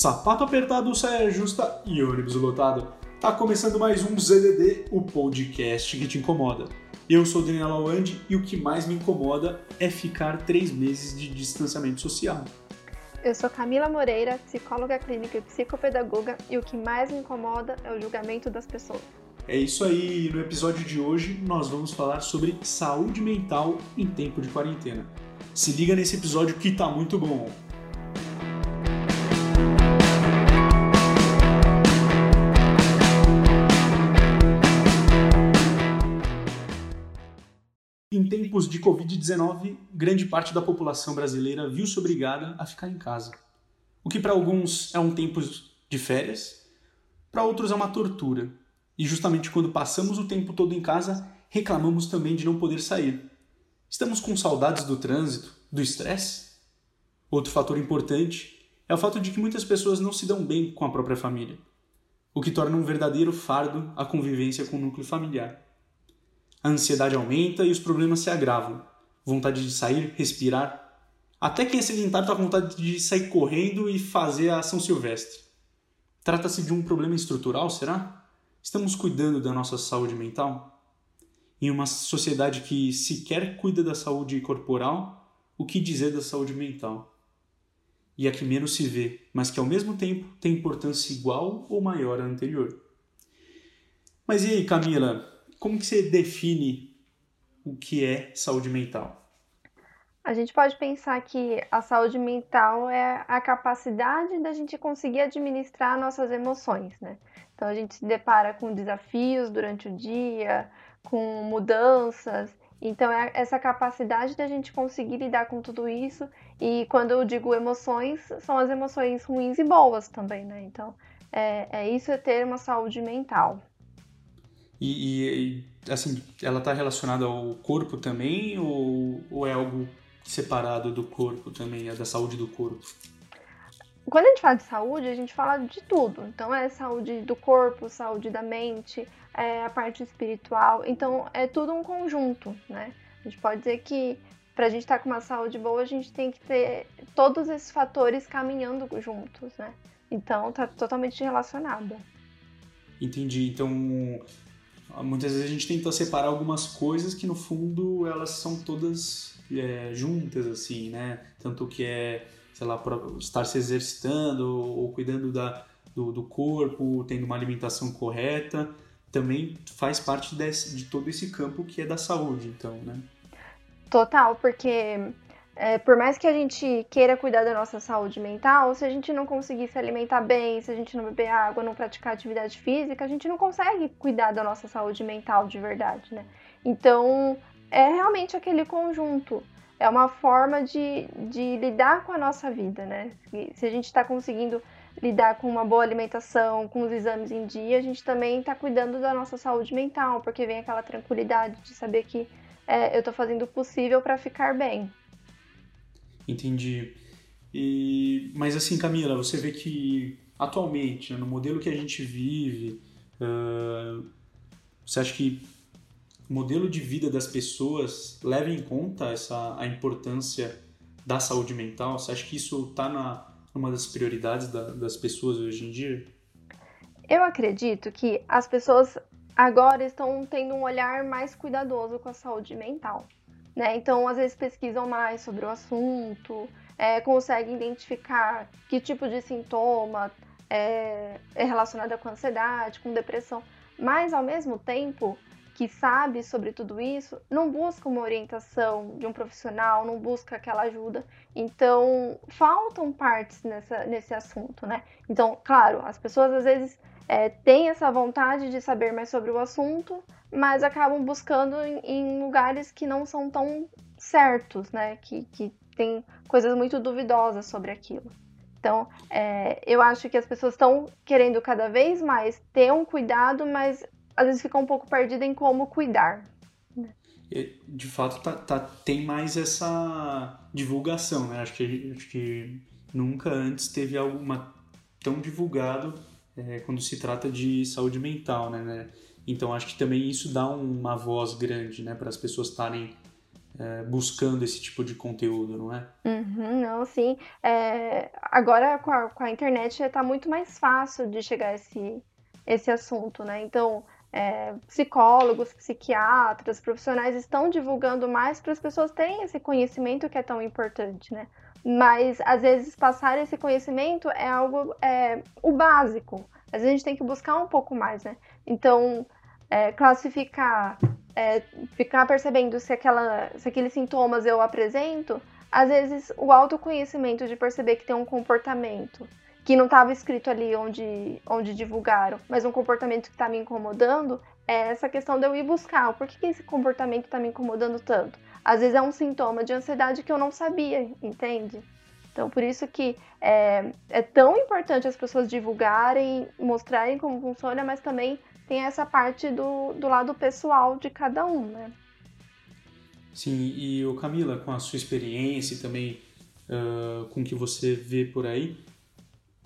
Sapato apertado, saia justa e ônibus lotado. Tá começando mais um ZDD, o podcast que te incomoda. Eu sou Daniel Lawande e o que mais me incomoda é ficar três meses de distanciamento social. Eu sou Camila Moreira, psicóloga clínica e psicopedagoga, e o que mais me incomoda é o julgamento das pessoas. É isso aí, no episódio de hoje nós vamos falar sobre saúde mental em tempo de quarentena. Se liga nesse episódio que tá muito bom. Tempos de Covid-19, grande parte da população brasileira viu-se obrigada a ficar em casa. O que para alguns é um tempo de férias, para outros é uma tortura. E justamente quando passamos o tempo todo em casa, reclamamos também de não poder sair. Estamos com saudades do trânsito, do estresse? Outro fator importante é o fato de que muitas pessoas não se dão bem com a própria família, o que torna um verdadeiro fardo a convivência com o núcleo familiar. A ansiedade aumenta e os problemas se agravam. Vontade de sair, respirar. Até quem é sedentário está com vontade de sair correndo e fazer a ação silvestre. Trata-se de um problema estrutural, será? Estamos cuidando da nossa saúde mental? Em uma sociedade que sequer cuida da saúde corporal, o que dizer da saúde mental? E a que menos se vê, mas que ao mesmo tempo tem importância igual ou maior à anterior. Mas e aí, Camila? Como que você define o que é saúde mental? A gente pode pensar que a saúde mental é a capacidade da gente conseguir administrar nossas emoções, né? Então a gente se depara com desafios durante o dia, com mudanças. Então é essa capacidade da gente conseguir lidar com tudo isso. E quando eu digo emoções, são as emoções ruins e boas também, né? Então é, é isso é ter uma saúde mental. E, e assim, ela está relacionada ao corpo também ou, ou é algo separado do corpo também, é da saúde do corpo? Quando a gente fala de saúde, a gente fala de tudo. Então é saúde do corpo, saúde da mente, é a parte espiritual. Então é tudo um conjunto, né? A gente pode dizer que para a gente estar tá com uma saúde boa, a gente tem que ter todos esses fatores caminhando juntos, né? Então tá totalmente relacionada. Entendi. Então muitas vezes a gente tenta separar algumas coisas que no fundo elas são todas é, juntas assim, né? Tanto que é, sei lá, estar se exercitando ou cuidando da, do, do corpo, tendo uma alimentação correta, também faz parte desse, de todo esse campo que é da saúde, então, né? Total, porque é, por mais que a gente queira cuidar da nossa saúde mental, se a gente não conseguir se alimentar bem, se a gente não beber água, não praticar atividade física, a gente não consegue cuidar da nossa saúde mental de verdade, né? Então, é realmente aquele conjunto. É uma forma de, de lidar com a nossa vida, né? Se a gente está conseguindo lidar com uma boa alimentação, com os exames em dia, a gente também está cuidando da nossa saúde mental, porque vem aquela tranquilidade de saber que é, eu estou fazendo o possível para ficar bem. Entendi. E, mas assim, Camila, você vê que atualmente, né, no modelo que a gente vive, uh, você acha que o modelo de vida das pessoas leva em conta essa, a importância da saúde mental? Você acha que isso está numa das prioridades da, das pessoas hoje em dia? Eu acredito que as pessoas agora estão tendo um olhar mais cuidadoso com a saúde mental. Né? Então, às vezes pesquisam mais sobre o assunto, é, conseguem identificar que tipo de sintoma é, é relacionado com ansiedade, com depressão, mas ao mesmo tempo que sabe sobre tudo isso, não busca uma orientação de um profissional, não busca aquela ajuda. Então, faltam partes nessa, nesse assunto, né? Então, claro, as pessoas às vezes é, têm essa vontade de saber mais sobre o assunto, mas acabam buscando em, em lugares que não são tão certos, né? Que, que tem coisas muito duvidosas sobre aquilo. Então, é, eu acho que as pessoas estão querendo cada vez mais ter um cuidado, mas às vezes ficam um pouco perdidas em como cuidar. De fato, tá, tá, tem mais essa divulgação, né? Acho que, acho que nunca antes teve alguma tão divulgado é, quando se trata de saúde mental, né, né? Então acho que também isso dá uma voz grande, né, para as pessoas estarem é, buscando esse tipo de conteúdo, não é? Uhum, não, sim. É, agora com a, com a internet está muito mais fácil de chegar a esse, esse assunto, né? Então, é, psicólogos, psiquiatras, profissionais estão divulgando mais para as pessoas terem esse conhecimento que é tão importante, né? Mas às vezes passar esse conhecimento é algo é, o básico. Às vezes a gente tem que buscar um pouco mais, né? Então, é, classificar, é, ficar percebendo se, aquela, se aqueles sintomas eu apresento, às vezes o autoconhecimento de perceber que tem um comportamento que não estava escrito ali onde, onde divulgaram, mas um comportamento que está me incomodando, é essa questão de eu ir buscar. Por que, que esse comportamento está me incomodando tanto? Às vezes é um sintoma de ansiedade que eu não sabia, entende? Então, por isso que é, é tão importante as pessoas divulgarem, mostrarem como funciona, mas também tem essa parte do, do lado pessoal de cada um, né? Sim, e o Camila, com a sua experiência e também uh, com o que você vê por aí,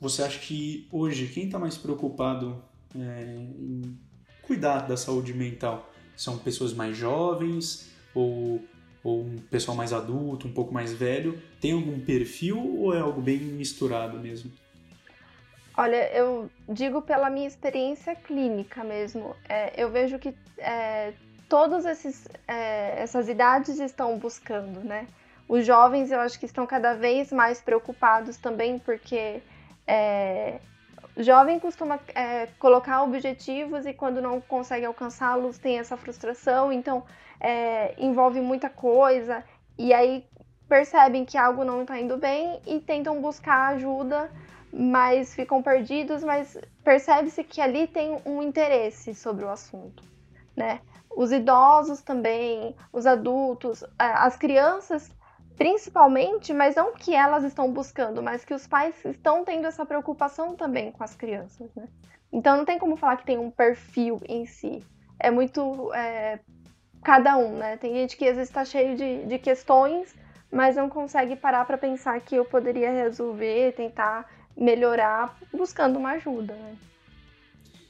você acha que hoje quem está mais preocupado é, em cuidar da saúde mental são pessoas mais jovens ou, ou um pessoal mais adulto, um pouco mais velho? Tem algum perfil ou é algo bem misturado mesmo? Olha, eu digo pela minha experiência clínica mesmo. É, eu vejo que é, todas é, essas idades estão buscando, né? Os jovens eu acho que estão cada vez mais preocupados também porque é, jovem costuma é, colocar objetivos e quando não consegue alcançá-los tem essa frustração, então é, envolve muita coisa. E aí percebem que algo não está indo bem e tentam buscar ajuda, mas ficam perdidos, mas percebe-se que ali tem um interesse sobre o assunto, né? Os idosos também, os adultos, as crianças principalmente, mas não que elas estão buscando, mas que os pais estão tendo essa preocupação também com as crianças, né? Então não tem como falar que tem um perfil em si. É muito é, cada um, né? Tem gente que às vezes está cheio de, de questões, mas não consegue parar para pensar que eu poderia resolver, tentar melhorar, buscando uma ajuda, né?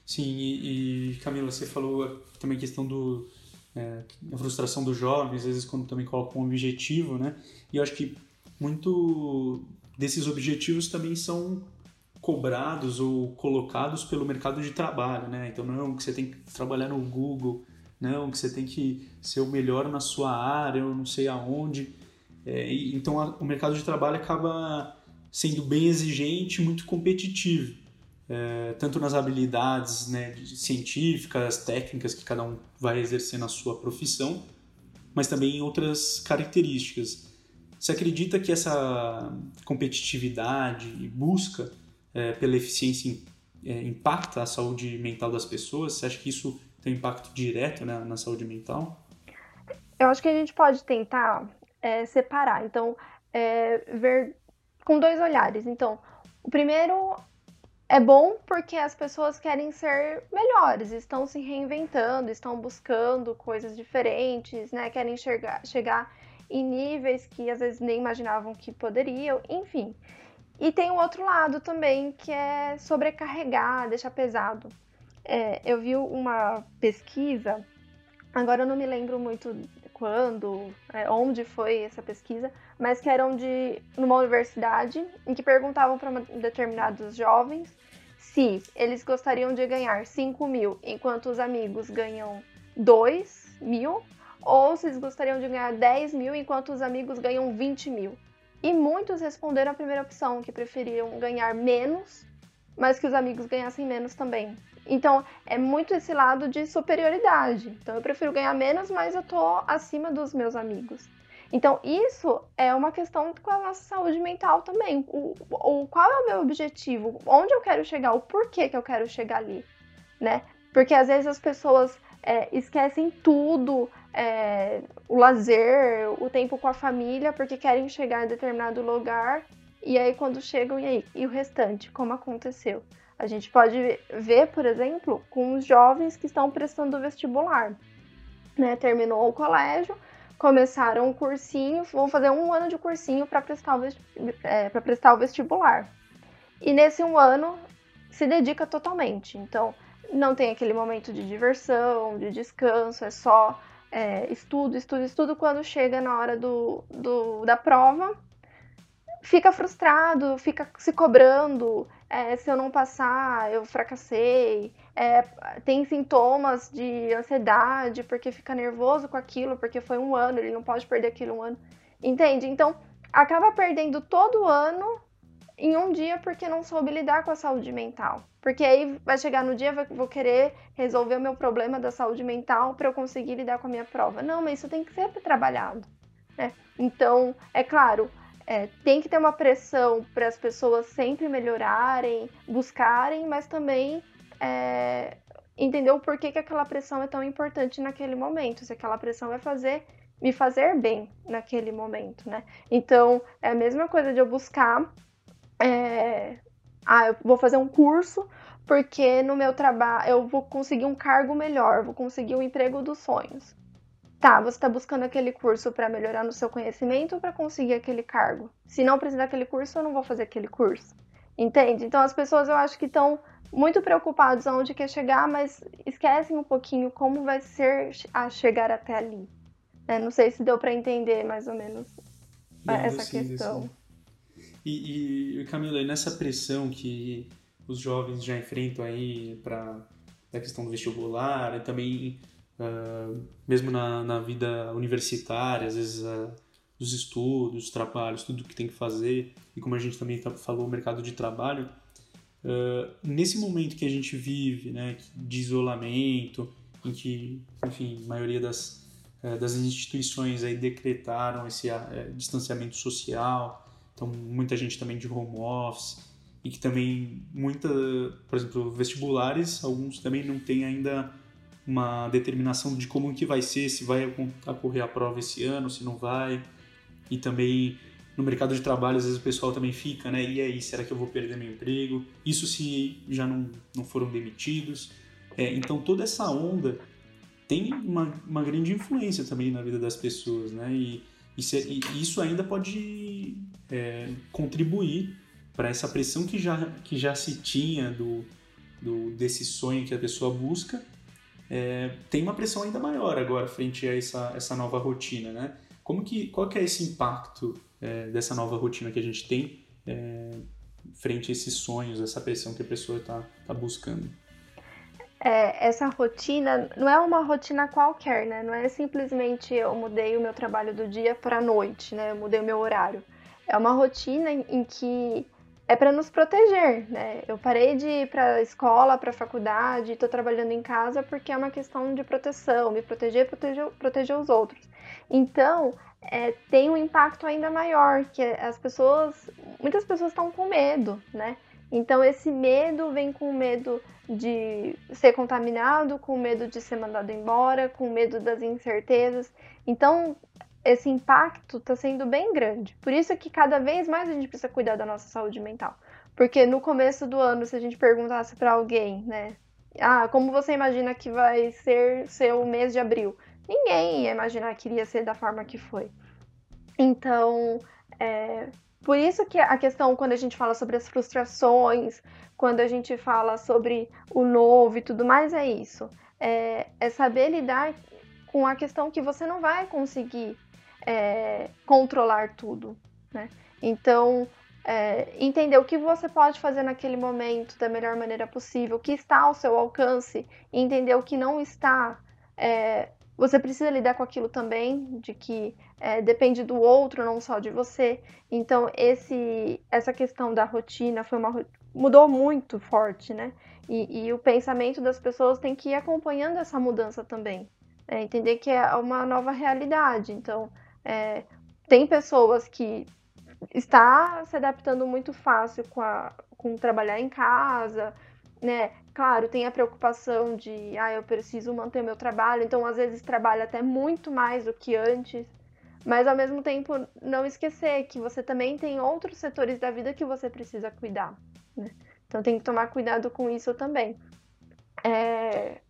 Sim, e, e Camila, você falou também a questão do, é, a frustração dos jovens, às vezes quando também colocam um objetivo, né? E eu acho que muito desses objetivos também são cobrados ou colocados pelo mercado de trabalho, né? Então não que você tem que trabalhar no Google, não que você tem que ser o melhor na sua área, ou não sei aonde. É, então a, o mercado de trabalho acaba sendo bem exigente, muito competitivo é, tanto nas habilidades né, científicas, técnicas que cada um vai exercer na sua profissão, mas também em outras características. Você acredita que essa competitividade e busca é, pela eficiência é, impacta a saúde mental das pessoas? Você acha que isso tem um impacto direto né, na saúde mental? Eu acho que a gente pode tentar é, separar, então, é, ver com dois olhares. Então, o primeiro é bom porque as pessoas querem ser melhores, estão se reinventando, estão buscando coisas diferentes, né? Querem chegar, chegar em níveis que às vezes nem imaginavam que poderiam, enfim. E tem o outro lado também, que é sobrecarregar, deixar pesado. É, eu vi uma pesquisa, agora eu não me lembro muito quando, é, onde foi essa pesquisa, mas que eram de numa universidade em que perguntavam para determinados jovens se eles gostariam de ganhar 5 mil enquanto os amigos ganham 2 mil, ou se eles gostariam de ganhar 10 mil enquanto os amigos ganham 20 mil. E muitos responderam a primeira opção, que preferiam ganhar menos, mas que os amigos ganhassem menos também. Então, é muito esse lado de superioridade. Então, eu prefiro ganhar menos, mas eu tô acima dos meus amigos. Então, isso é uma questão com a nossa saúde mental também. O, o, qual é o meu objetivo? Onde eu quero chegar? O porquê que eu quero chegar ali, né? Porque às vezes as pessoas é, esquecem tudo, é, o lazer, o tempo com a família, porque querem chegar em determinado lugar. E aí, quando chegam, e aí? E o restante? Como aconteceu? A gente pode ver, por exemplo, com os jovens que estão prestando vestibular. Né? Terminou o colégio, começaram um cursinho, vão fazer um ano de cursinho para prestar, o é, prestar o vestibular. E nesse um ano se dedica totalmente. Então, não tem aquele momento de diversão, de descanso, é só é, estudo, estudo, estudo, quando chega na hora do, do da prova, fica frustrado, fica se cobrando. É, se eu não passar, eu fracassei. É, tem sintomas de ansiedade porque fica nervoso com aquilo, porque foi um ano, ele não pode perder aquilo um ano. Entende? Então, acaba perdendo todo ano em um dia porque não soube lidar com a saúde mental. Porque aí vai chegar no dia, vou querer resolver o meu problema da saúde mental para eu conseguir lidar com a minha prova. Não, mas isso tem que ser trabalhado. Né? Então, é claro, é, tem que ter uma pressão para as pessoas sempre melhorarem, buscarem, mas também é, entender o porquê que aquela pressão é tão importante naquele momento. Se aquela pressão vai fazer me fazer bem naquele momento, né? Então é a mesma coisa de eu buscar. É, ah, eu vou fazer um curso porque no meu trabalho eu vou conseguir um cargo melhor, vou conseguir o um emprego dos sonhos. Tá, você está buscando aquele curso para melhorar no seu conhecimento ou para conseguir aquele cargo? Se não precisar daquele curso, eu não vou fazer aquele curso. Entende? Então as pessoas eu acho que estão muito preocupadas aonde quer chegar, mas esquecem um pouquinho como vai ser a chegar até ali. É, não sei se deu para entender mais ou menos essa sim, questão. Sim. E, e Camila, nessa pressão que os jovens já enfrentam aí para a questão do vestibular e também uh, mesmo na, na vida universitária, às vezes uh, os estudos, os trabalhos, tudo que tem que fazer, e como a gente também tá, falou, o mercado de trabalho, uh, nesse momento que a gente vive, né, de isolamento, em que, enfim, a maioria das, das instituições aí decretaram esse distanciamento social, então muita gente também de home office, e que também muita, por exemplo, vestibulares, alguns também não têm ainda uma determinação de como que vai ser, se vai ocorrer a prova esse ano, se não vai. E também no mercado de trabalho, às vezes o pessoal também fica, né? E aí, será que eu vou perder meu emprego? Isso se já não, não foram demitidos. É, então, toda essa onda tem uma, uma grande influência também na vida das pessoas, né? E, e, se, e isso ainda pode é, contribuir para essa pressão que já, que já se tinha do, do, desse sonho que a pessoa busca é, tem uma pressão ainda maior agora frente a essa, essa nova rotina, né? Como que, qual que é esse impacto é, dessa nova rotina que a gente tem é, frente a esses sonhos, essa pressão que a pessoa está tá buscando? É, essa rotina não é uma rotina qualquer, né? Não é simplesmente eu mudei o meu trabalho do dia para a noite, né? Eu mudei o meu horário. É uma rotina em, que é para nos proteger, né? Eu parei de ir para a escola, para a faculdade, estou trabalhando em casa porque é uma questão de proteção, me proteger, proteger, proteger os outros. Então, é, tem um impacto ainda maior, que as pessoas, muitas pessoas estão com medo, né? Então, esse medo vem com medo de ser contaminado, com medo de ser mandado embora, com medo das incertezas. Então, esse impacto está sendo bem grande. Por isso que cada vez mais a gente precisa cuidar da nossa saúde mental. Porque no começo do ano, se a gente perguntasse para alguém, né? Ah, como você imagina que vai ser seu mês de abril? Ninguém ia imaginar que iria ser da forma que foi. Então, é, por isso que a questão, quando a gente fala sobre as frustrações, quando a gente fala sobre o novo e tudo mais, é isso. É, é saber lidar com a questão que você não vai conseguir é, controlar tudo, né? Então, é, entender o que você pode fazer naquele momento da melhor maneira possível, o que está ao seu alcance, entender o que não está. É, você precisa lidar com aquilo também, de que é, depende do outro, não só de você. Então, esse, essa questão da rotina foi uma mudou muito forte, né? E, e o pensamento das pessoas tem que ir acompanhando essa mudança também. É, entender que é uma nova realidade. Então, é, tem pessoas que está se adaptando muito fácil com, a, com trabalhar em casa, né? Claro, tem a preocupação de, ah, eu preciso manter meu trabalho, então às vezes trabalha até muito mais do que antes, mas ao mesmo tempo não esquecer que você também tem outros setores da vida que você precisa cuidar, né? Então tem que tomar cuidado com isso também. É,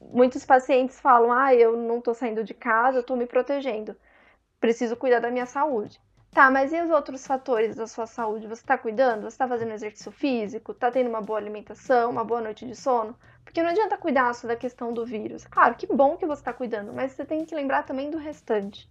muitos pacientes falam, ah, eu não estou saindo de casa, eu estou me protegendo preciso cuidar da minha saúde. Tá, mas e os outros fatores da sua saúde? Você está cuidando? Você está fazendo exercício físico? Está tendo uma boa alimentação, uma boa noite de sono? Porque não adianta cuidar só da questão do vírus. Claro, que bom que você está cuidando, mas você tem que lembrar também do restante.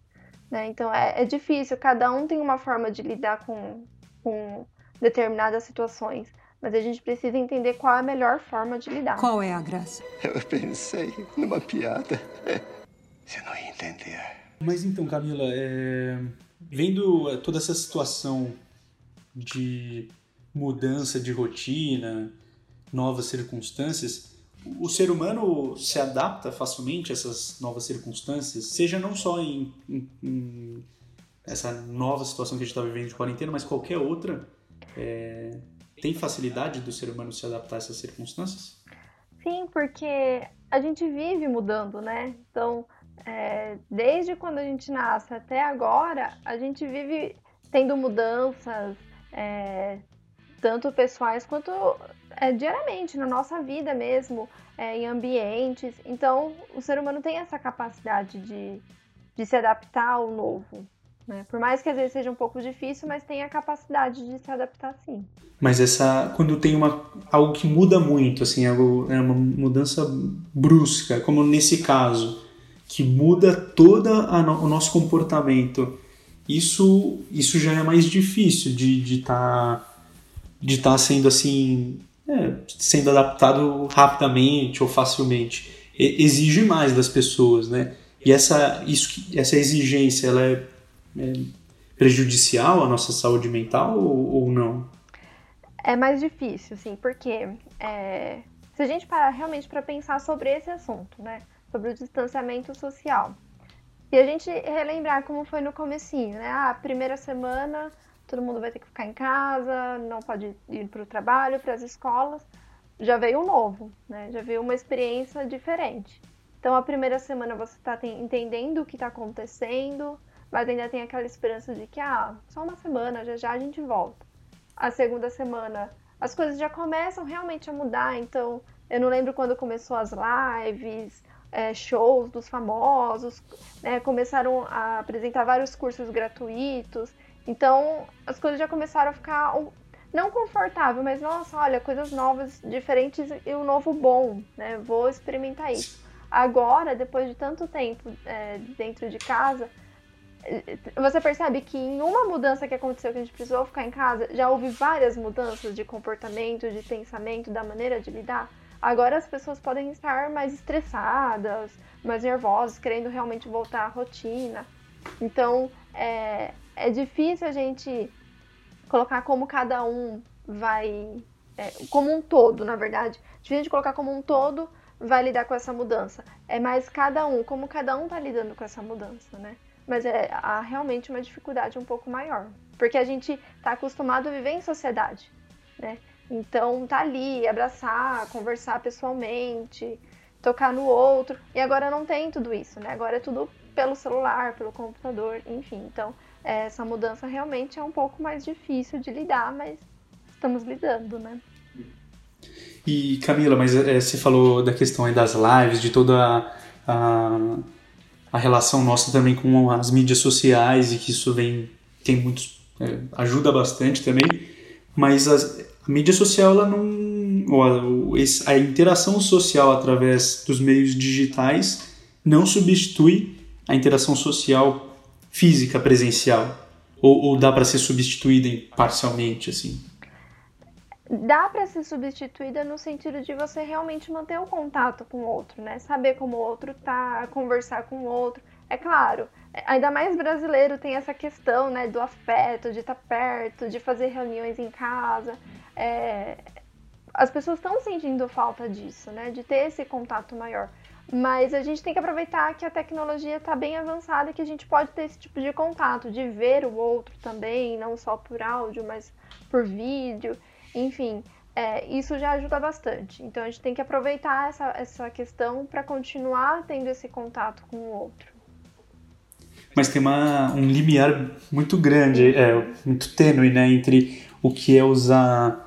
Né? Então é, é, difícil, cada um tem uma forma de lidar com, com determinadas situações. Mas a gente precisa entender qual é a melhor forma de lidar. Qual é a graça? Eu pensei numa piada. Você não ia entender. Mas então, Camila, é... vendo toda essa situação de mudança de rotina, novas circunstâncias, o ser humano se adapta facilmente a essas novas circunstâncias, seja não só em, em, em essa nova situação que a gente está vivendo de quarentena, mas qualquer outra. É, tem facilidade do ser humano se adaptar a essas circunstâncias? Sim, porque a gente vive mudando, né? Então, é, desde quando a gente nasce até agora, a gente vive tendo mudanças, é, tanto pessoais quanto é, diariamente, na nossa vida mesmo, é, em ambientes. Então, o ser humano tem essa capacidade de, de se adaptar ao novo. Né? Por mais que às vezes seja um pouco difícil, mas tem a capacidade de se adaptar sim. Mas essa, quando tem uma, algo que muda muito, assim, algo, é uma mudança brusca, como nesse caso, que muda todo o nosso comportamento, isso, isso já é mais difícil de estar de tá, de tá sendo assim, é, sendo adaptado rapidamente ou facilmente. E, exige mais das pessoas, né? E essa, isso, essa exigência, ela é, é prejudicial à nossa saúde mental ou, ou não? É mais difícil, sim, porque é, se a gente parar realmente para pensar sobre esse assunto, né, sobre o distanciamento social, e a gente relembrar como foi no comecinho, né, a ah, primeira semana todo mundo vai ter que ficar em casa, não pode ir para o trabalho, para as escolas, já veio um novo, né, já veio uma experiência diferente. Então a primeira semana você está entendendo o que está acontecendo, mas ainda tem aquela esperança de que, ah, só uma semana, já já a gente volta a segunda semana, as coisas já começam realmente a mudar. Então, eu não lembro quando começou as lives, é, shows dos famosos, né, começaram a apresentar vários cursos gratuitos. Então, as coisas já começaram a ficar não confortável, mas nossa, olha, coisas novas, diferentes e um novo bom, né? Vou experimentar isso. Agora, depois de tanto tempo é, dentro de casa, você percebe que em uma mudança que aconteceu que a gente precisou ficar em casa, já houve várias mudanças de comportamento, de pensamento, da maneira de lidar. Agora as pessoas podem estar mais estressadas, mais nervosas, querendo realmente voltar à rotina. Então é, é difícil a gente colocar como cada um vai. É, como um todo, na verdade. Difícil de colocar como um todo vai lidar com essa mudança. É mais cada um, como cada um tá lidando com essa mudança, né? mas é, há realmente uma dificuldade um pouco maior, porque a gente está acostumado a viver em sociedade, né? Então tá ali, abraçar, conversar pessoalmente, tocar no outro, e agora não tem tudo isso, né? Agora é tudo pelo celular, pelo computador, enfim. Então é, essa mudança realmente é um pouco mais difícil de lidar, mas estamos lidando, né? E Camila, mas é, você falou da questão aí das lives, de toda a, a relação nossa também com as mídias sociais e que isso vem tem muitos é, ajuda bastante também mas as, a mídia social ela não ou a, a, interação social através dos meios digitais não substitui a interação social física presencial ou, ou dá para ser substituída parcialmente assim dá para ser substituída no sentido de você realmente manter o contato com o outro, né? Saber como o outro tá, conversar com o outro. É claro, ainda mais brasileiro tem essa questão, né, do afeto, de estar tá perto, de fazer reuniões em casa. É... As pessoas estão sentindo falta disso, né, de ter esse contato maior. Mas a gente tem que aproveitar que a tecnologia está bem avançada e que a gente pode ter esse tipo de contato, de ver o outro também, não só por áudio, mas por vídeo. Enfim, é, isso já ajuda bastante. Então a gente tem que aproveitar essa, essa questão para continuar tendo esse contato com o outro. Mas tem uma, um limiar muito grande, é, muito tênue, né, entre o que é usar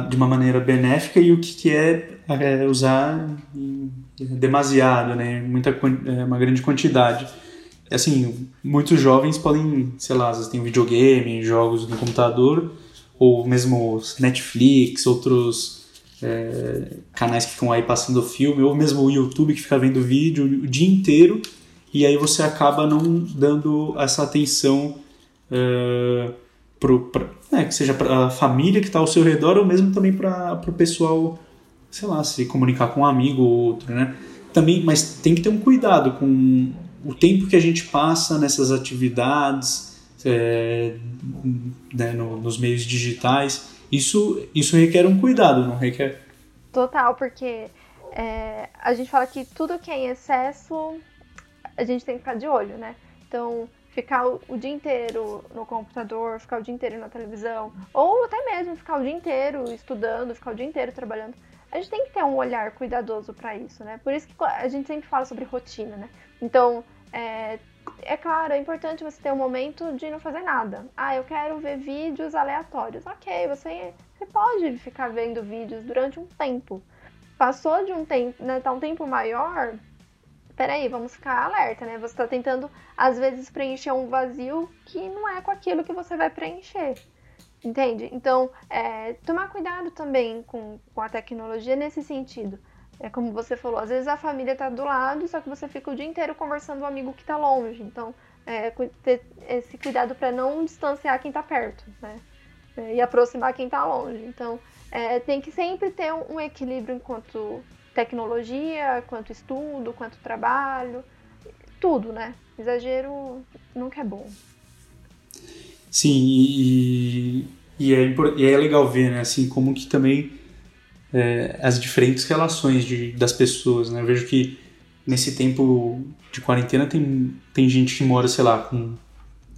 de uma maneira benéfica e o que é, é usar demasiado, né, muita, é, uma grande quantidade. assim, muitos jovens podem, sei lá, às vezes tem videogame, jogos no computador, ou mesmo Netflix, outros é, canais que ficam aí passando filme, ou mesmo o YouTube que fica vendo vídeo o dia inteiro, e aí você acaba não dando essa atenção uh, pro, pra, é, que seja para a família que está ao seu redor, ou mesmo também para o pessoal, sei lá, se comunicar com um amigo ou outro, né? Também, mas tem que ter um cuidado com o tempo que a gente passa nessas atividades, é, né, no, nos meios digitais, isso, isso requer um cuidado, não requer? Total, porque é, a gente fala que tudo que é em excesso, a gente tem que ficar de olho, né? Então, ficar o, dia inteiro no computador, ficar o dia inteiro na televisão, ou até mesmo ficar o dia inteiro estudando, ficar o dia inteiro trabalhando. A gente tem que ter um olhar cuidadoso para isso, né? Por isso que a gente sempre fala sobre rotina, né? Então, é, é claro, é importante você ter um momento de não fazer nada. Ah, eu quero ver vídeos aleatórios. Ok, você, você pode ficar vendo vídeos durante um tempo. Passou de um tempo, né, tá um tempo maior, peraí, vamos ficar alerta, né? Você está tentando, às vezes, preencher um vazio que não é com aquilo que você vai preencher. Entende? Então, é, tomar cuidado também com, com a tecnologia nesse sentido. É como você falou, às vezes a família está do lado, só que você fica o dia inteiro conversando com um amigo que está longe. Então, é, ter esse cuidado para não distanciar quem está perto, né? É, e aproximar quem está longe. Então, é, tem que sempre ter um equilíbrio enquanto tecnologia, quanto estudo, quanto trabalho, tudo, né? Exagero nunca é bom. Sim, e, e, é, e é legal ver, né, assim, como que também é, as diferentes relações de, das pessoas, né? Eu vejo que nesse tempo de quarentena tem, tem gente que mora, sei lá, com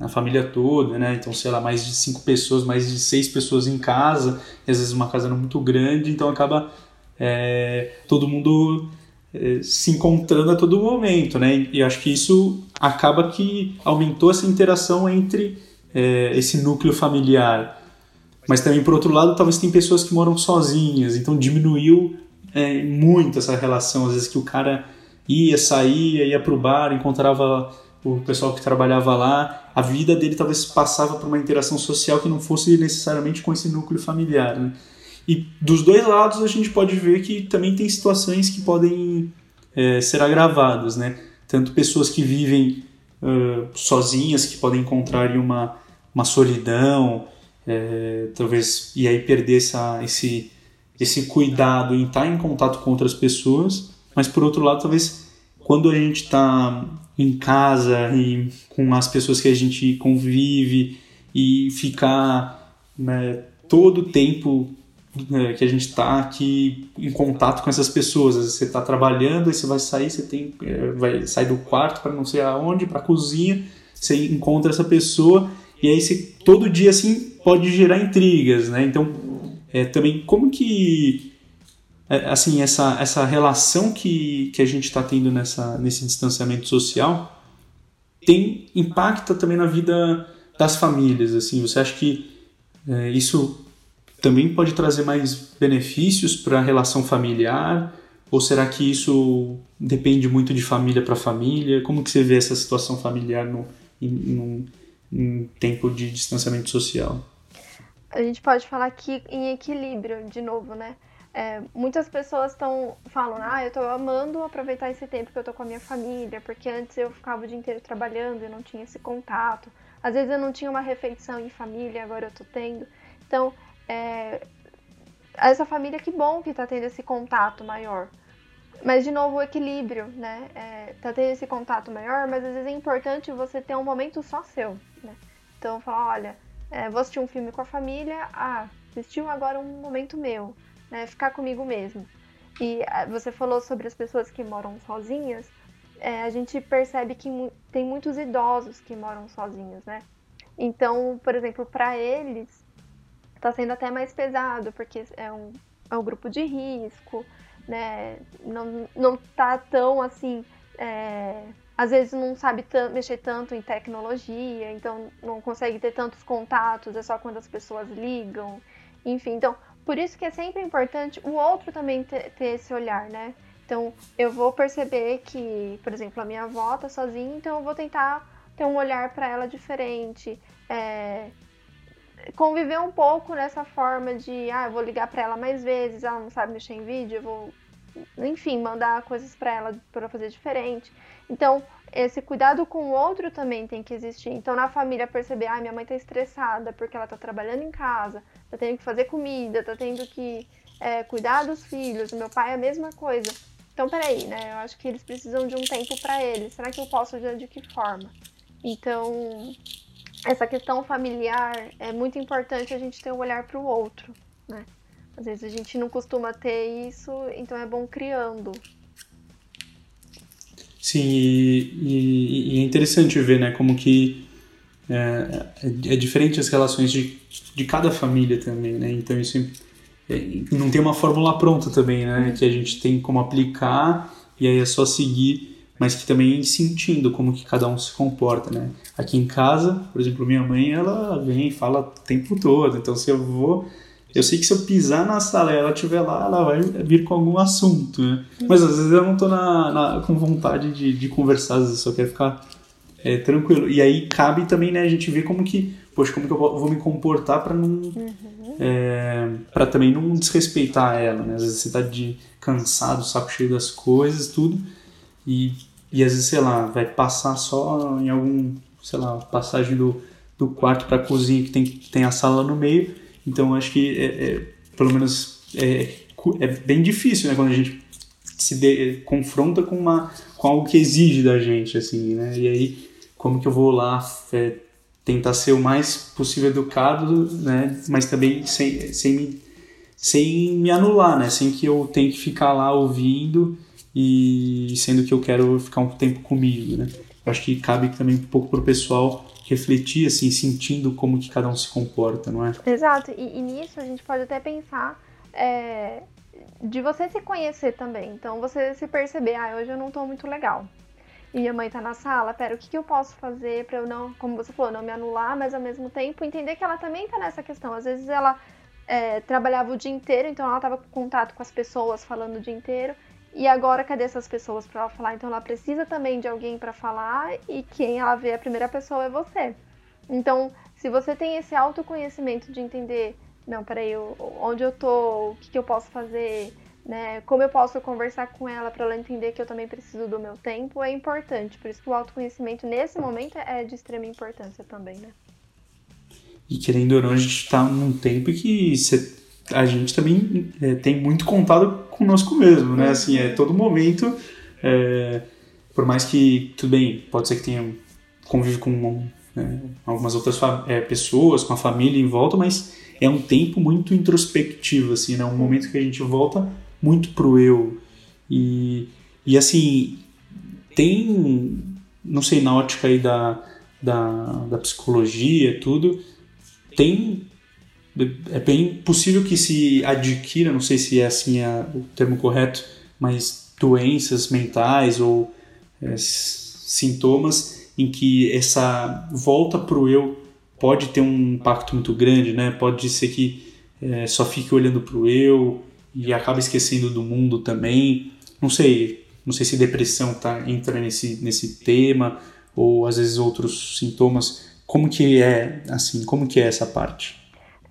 a família toda, né? Então, sei lá, mais de cinco pessoas, mais de seis pessoas em casa, às vezes uma casa não muito grande, então acaba é, todo mundo é, se encontrando a todo momento, né? E acho que isso acaba que aumentou essa interação entre é, esse núcleo familiar. Mas também, por outro lado, talvez tem pessoas que moram sozinhas, então diminuiu é, muito essa relação. Às vezes que o cara ia, saía, ia pro bar, encontrava o pessoal que trabalhava lá, a vida dele talvez passava por uma interação social que não fosse necessariamente com esse núcleo familiar. Né? E dos dois lados a gente pode ver que também tem situações que podem é, ser agravadas, né? Tanto pessoas que vivem uh, sozinhas, que podem encontrar uma, uma solidão, é, talvez, e aí perder essa, esse, esse cuidado em estar em contato com outras pessoas, mas por outro lado, talvez quando a gente está em casa e com as pessoas que a gente convive e ficar né, todo o tempo que a gente está aqui em contato com essas pessoas. Você está trabalhando, aí você vai sair, você tem, é, vai sair do quarto para não sei aonde, para a cozinha, você encontra essa pessoa e aí você, todo dia assim pode gerar intrigas, né? Então, é, também como que é, assim essa, essa relação que, que a gente está tendo nessa, nesse distanciamento social tem impacta também na vida das famílias, assim. Você acha que é, isso também pode trazer mais benefícios para a relação familiar? Ou será que isso depende muito de família para família? Como que você vê essa situação familiar no, em, em tempo de distanciamento social? A gente pode falar aqui em equilíbrio, de novo, né? É, muitas pessoas estão falam, ah, eu estou amando aproveitar esse tempo que eu estou com a minha família, porque antes eu ficava o dia inteiro trabalhando e não tinha esse contato. Às vezes eu não tinha uma refeição em família, agora eu estou tendo. Então, é, essa família, que bom que está tendo esse contato maior. Mas, de novo, o equilíbrio, né? É, tá tendo esse contato maior, mas às vezes é importante você ter um momento só seu, né? Então, falar, olha, é, vou assistir um filme com a família, ah, assistiu agora um momento meu, né? Ficar comigo mesmo. E é, você falou sobre as pessoas que moram sozinhas, é, a gente percebe que tem muitos idosos que moram sozinhos, né? Então, por exemplo, para eles, está sendo até mais pesado, porque é um, é um grupo de risco, né? Não, não tá tão assim. É, às vezes não sabe mexer tanto em tecnologia, então não consegue ter tantos contatos, é só quando as pessoas ligam. Enfim, então, por isso que é sempre importante o outro também ter, ter esse olhar, né? Então, eu vou perceber que, por exemplo, a minha avó tá sozinha, então eu vou tentar ter um olhar para ela diferente, é, conviver um pouco nessa forma de, ah, eu vou ligar para ela mais vezes, ela não sabe mexer em vídeo, eu vou, enfim, mandar coisas para ela para fazer diferente. Então, esse cuidado com o outro também tem que existir. Então, na família, perceber, ah, minha mãe tá estressada porque ela tá trabalhando em casa, tá tendo que fazer comida, tá tendo que é, cuidar dos filhos, meu pai é a mesma coisa. Então, peraí, né? Eu acho que eles precisam de um tempo para eles. Será que eu posso ajudar de que forma? Então, essa questão familiar é muito importante a gente ter um olhar para o outro, né? Às vezes a gente não costuma ter isso, então é bom criando. Sim, e, e é interessante ver, né, como que é, é, é, diferente as relações de, de cada família também, né? Então isso é, não tem uma fórmula pronta também, né? Que a gente tem como aplicar e aí é só seguir mas que também sentindo como que cada um se comporta, né? Aqui em casa, por exemplo, minha mãe, ela vem e fala o tempo todo, então se eu vou, eu sei que se eu pisar na sala e ela estiver lá, ela vai vir com algum assunto, né? Mas às vezes eu não tô na, na com vontade de, de conversar, às vezes eu só quero ficar é, tranquilo. E aí cabe também, né, a gente ver como que, poxa, como que eu vou me comportar para não, uhum. é, para também não desrespeitar ela, né? Às vezes você tá de cansado, saco cheio das coisas, tudo, e, e às vezes, sei lá, vai passar só em algum, sei lá, passagem do, do quarto para a cozinha que tem, tem a sala no meio. Então acho que é, é, pelo menos é, é bem difícil, né, quando a gente se de, confronta com uma com algo que exige da gente, assim, né? E aí como que eu vou lá é, tentar ser o mais possível educado, né? Mas também sem, sem me sem me anular, né? Sem que eu tenha que ficar lá ouvindo e sendo que eu quero ficar um tempo comigo, né? Eu acho que cabe também um pouco pro pessoal refletir, assim, sentindo como que cada um se comporta, não é? Exato, e, e nisso a gente pode até pensar é, de você se conhecer também. Então, você se perceber, ah, hoje eu não tô muito legal. E minha mãe tá na sala, pera, o que, que eu posso fazer para eu não, como você falou, não me anular, mas ao mesmo tempo entender que ela também tá nessa questão. Às vezes ela é, trabalhava o dia inteiro, então ela tava com contato com as pessoas, falando o dia inteiro. E agora, cadê essas pessoas para ela falar? Então, ela precisa também de alguém para falar e quem ela vê a primeira pessoa é você. Então, se você tem esse autoconhecimento de entender, não, peraí, onde eu tô, o que, que eu posso fazer, né? Como eu posso conversar com ela para ela entender que eu também preciso do meu tempo, é importante. Por isso que o autoconhecimento nesse momento é de extrema importância também, né? E querendo ou não, a gente está num tempo que você a gente também é, tem muito contato conosco mesmo, né? Assim, é todo momento, é, por mais que, tudo bem, pode ser que tenha convive com né, algumas outras é, pessoas, com a família em volta, mas é um tempo muito introspectivo, assim, né? Um momento que a gente volta muito pro eu. E, e assim, tem, não sei, na ótica aí da, da, da psicologia tudo, tem é bem possível que se adquira, não sei se é assim é o termo correto, mas doenças mentais ou é, sintomas em que essa volta para o eu pode ter um impacto muito grande, né? Pode ser que é, só fique olhando para o eu e acaba esquecendo do mundo também. Não sei, não sei se depressão tá entra nesse nesse tema ou às vezes outros sintomas. Como que é assim? Como que é essa parte?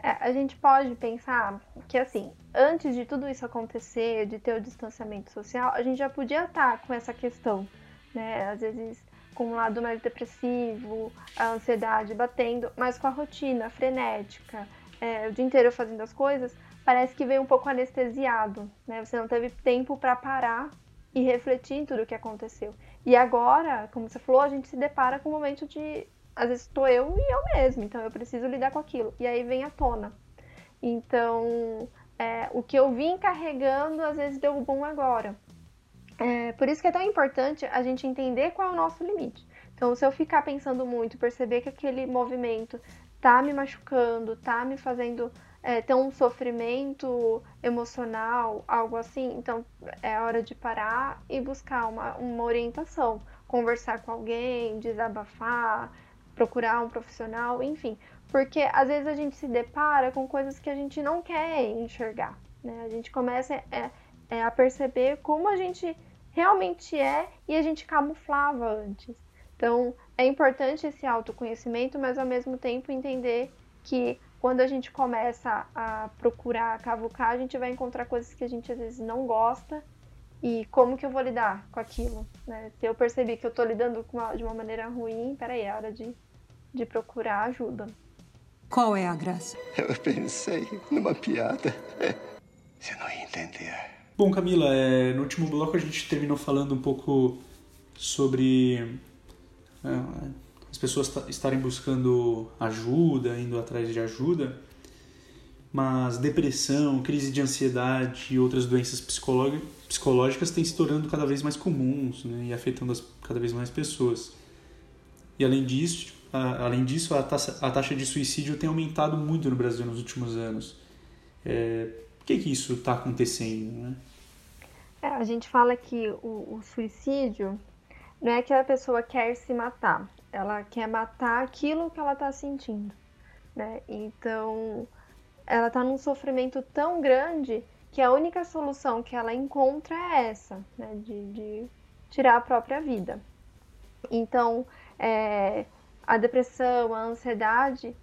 É, a gente pode pensar que, assim, antes de tudo isso acontecer, de ter o distanciamento social, a gente já podia estar com essa questão, né? Às vezes com um lado mais depressivo, a ansiedade batendo, mas com a rotina frenética, é, o dia inteiro fazendo as coisas, parece que veio um pouco anestesiado, né? Você não teve tempo para parar e refletir em tudo o que aconteceu. E agora, como você falou, a gente se depara com um momento de às vezes estou eu e eu mesmo, então eu preciso lidar com aquilo. E aí vem à tona. Então, é, o que eu vim carregando, às vezes deu bom agora. É, por isso que é tão importante a gente entender qual é o nosso limite. Então, se eu ficar pensando muito, perceber que aquele movimento tá me machucando, tá me fazendo é, ter um sofrimento emocional, algo assim, então é hora de parar e buscar uma, uma orientação. Conversar com alguém, desabafar, procurar um profissional, enfim. Porque às vezes a gente se depara com coisas que a gente não quer enxergar. Né? A gente começa. É, é, a perceber como a gente realmente é e a gente camuflava antes. Então, é importante esse autoconhecimento, mas ao mesmo tempo entender que quando a gente começa a procurar cavucar, a gente vai encontrar coisas que a gente às vezes não gosta e como que eu vou lidar com aquilo, né? Se eu percebi que eu estou lidando uma, de uma maneira ruim, peraí, é hora de, de procurar ajuda. Qual é a graça? Eu pensei numa piada. Você não ia entender. Bom, Camila, é, no último bloco a gente terminou falando um pouco sobre é, as pessoas estarem buscando ajuda, indo atrás de ajuda, mas depressão, crise de ansiedade e outras doenças psicológicas têm se tornando cada vez mais comuns né, e afetando as, cada vez mais pessoas. E além disso, a, além disso a, taxa, a taxa de suicídio tem aumentado muito no Brasil nos últimos anos. É, por que, que isso está acontecendo? Né? É, a gente fala que o, o suicídio não é que a pessoa quer se matar, ela quer matar aquilo que ela está sentindo, né? Então, ela está num sofrimento tão grande que a única solução que ela encontra é essa, né? De, de tirar a própria vida. Então, é, a depressão, a ansiedade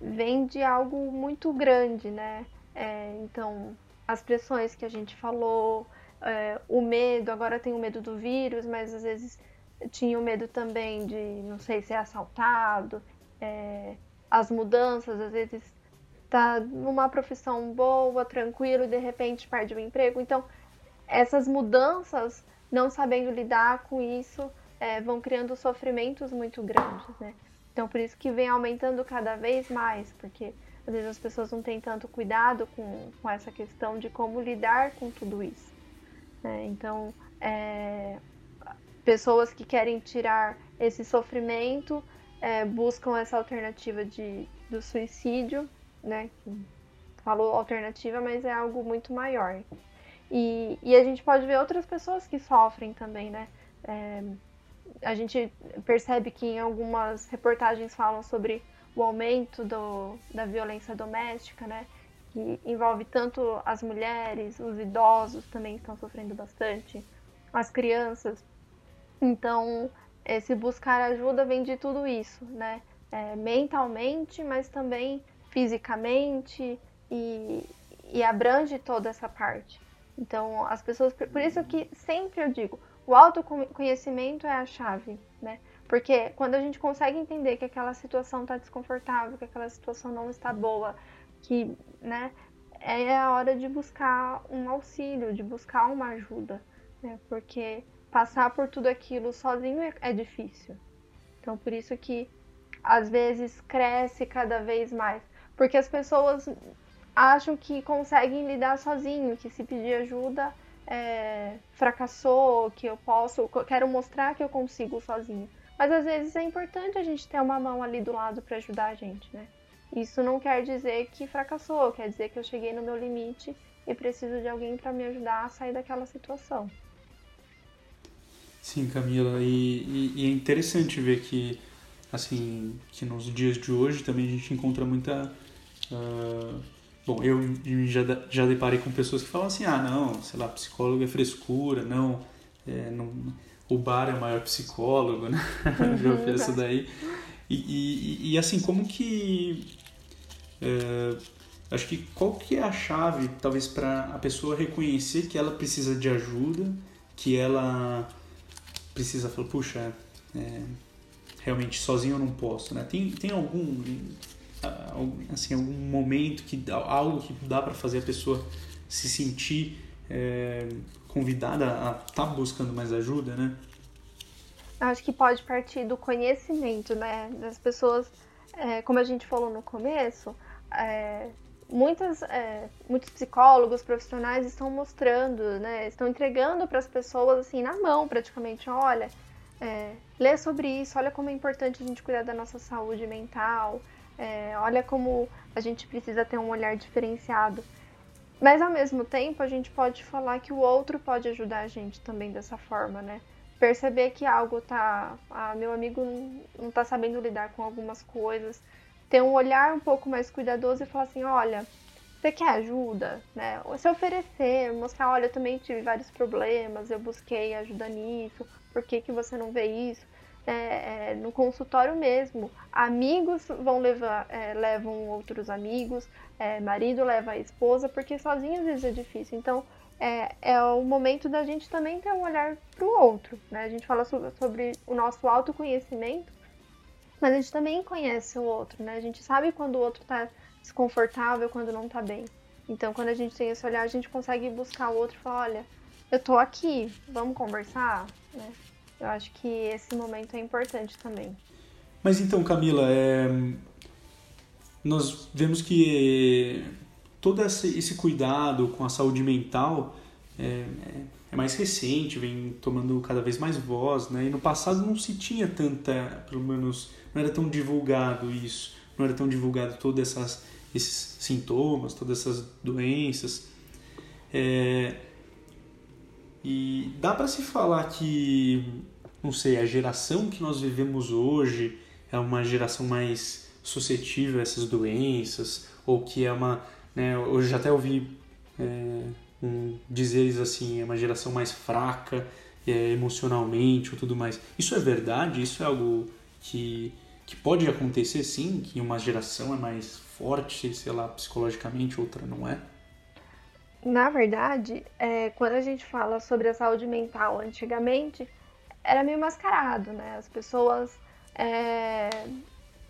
vem de algo muito grande, né? É, então, as pressões que a gente falou, é, o medo, agora tem o medo do vírus, mas às vezes tinha o medo também de, não sei, ser assaltado, é, as mudanças, às vezes tá numa profissão boa, tranquilo, e de repente perde o emprego. Então, essas mudanças, não sabendo lidar com isso, é, vão criando sofrimentos muito grandes, né? Então, por isso que vem aumentando cada vez mais, porque às vezes as pessoas não têm tanto cuidado com, com essa questão de como lidar com tudo isso. Né? Então, é, pessoas que querem tirar esse sofrimento é, buscam essa alternativa de, do suicídio, né? Falou alternativa, mas é algo muito maior. E, e a gente pode ver outras pessoas que sofrem também, né? É, a gente percebe que em algumas reportagens falam sobre o aumento do, da violência doméstica, né? Que envolve tanto as mulheres, os idosos também estão sofrendo bastante, as crianças. Então, esse buscar ajuda vem de tudo isso, né? É, mentalmente, mas também fisicamente e, e abrange toda essa parte. Então, as pessoas. Por isso que sempre eu digo, o autoconhecimento é a chave, né? Porque quando a gente consegue entender que aquela situação está desconfortável, que aquela situação não está boa, que, né, é a hora de buscar um auxílio, de buscar uma ajuda, né? Porque passar por tudo aquilo sozinho é, é difícil. Então, por isso que às vezes cresce cada vez mais, porque as pessoas acham que conseguem lidar sozinho, que se pedir ajuda é, fracassou, que eu posso, quero mostrar que eu consigo sozinho. Mas às vezes é importante a gente ter uma mão ali do lado para ajudar a gente, né? Isso não quer dizer que fracassou, quer dizer que eu cheguei no meu limite e preciso de alguém para me ajudar a sair daquela situação. Sim, Camila, e, e, e, é interessante ver que, assim, que nos dias de hoje também a gente encontra muita... Uh, bom, eu já, já deparei com pessoas que falam assim, ah, não, sei lá, psicólogo é frescura, não, é, não o bar é o maior psicólogo, né? já ouvi isso daí. E, e, e, assim, como que... É, acho que qual que é a chave, talvez, para a pessoa reconhecer que ela precisa de ajuda, que ela precisa falar, puxa, é, realmente sozinho eu não posso, né? Tem, tem algum assim algum momento que algo que dá para fazer a pessoa se sentir é, convidada a estar tá buscando mais ajuda, né? Acho que pode partir do conhecimento, né? Das pessoas, é, como a gente falou no começo, é, muitas, muitos psicólogos profissionais estão mostrando, né, estão entregando para as pessoas assim na mão praticamente, olha, é, sobre isso, olha como é importante a gente cuidar da nossa saúde mental, é, olha como a gente precisa ter um olhar diferenciado. Mas ao mesmo tempo a gente pode falar que o outro pode ajudar a gente também dessa forma, né? Perceber que algo tá. Ah, meu amigo não tá sabendo lidar com algumas coisas, ter um olhar um pouco mais cuidadoso e falar assim, olha, você quer ajuda, né? Se oferecer, mostrar, olha, eu também tive vários problemas, eu busquei ajuda nisso, por que, que você não vê isso? É, é, no consultório mesmo, amigos vão levar, é, levam outros amigos, é, marido leva a esposa, porque sozinho às vezes é difícil. Então, é, é o momento da gente também ter um olhar para o outro, né? A gente fala sobre, sobre o nosso autoconhecimento, mas a gente também conhece o outro, né? A gente sabe quando o outro está desconfortável, quando não está bem. Então, quando a gente tem esse olhar, a gente consegue buscar o outro e falar, olha, eu tô aqui, vamos conversar, né? Eu acho que esse momento é importante também. Mas então, Camila, é... nós vemos que todo esse cuidado com a saúde mental é, é, mais recente, vem tomando cada vez mais voz, né? E no passado não se tinha tanta, pelo menos, não era tão divulgado isso, não era tão divulgado todos esses sintomas, todas essas doenças. É, e dá para se falar que, não sei, a geração que nós vivemos hoje é uma geração mais suscetível a essas doenças, ou que é uma. Né, hoje até ouvi é, um, dizeres assim, é uma geração mais fraca é, emocionalmente ou tudo mais. Isso é verdade? Isso é algo que, que pode acontecer sim? Que uma geração é mais forte, sei lá, psicologicamente, outra não é? Na verdade, é, quando a gente fala sobre a saúde mental antigamente, era meio mascarado, né? As pessoas é,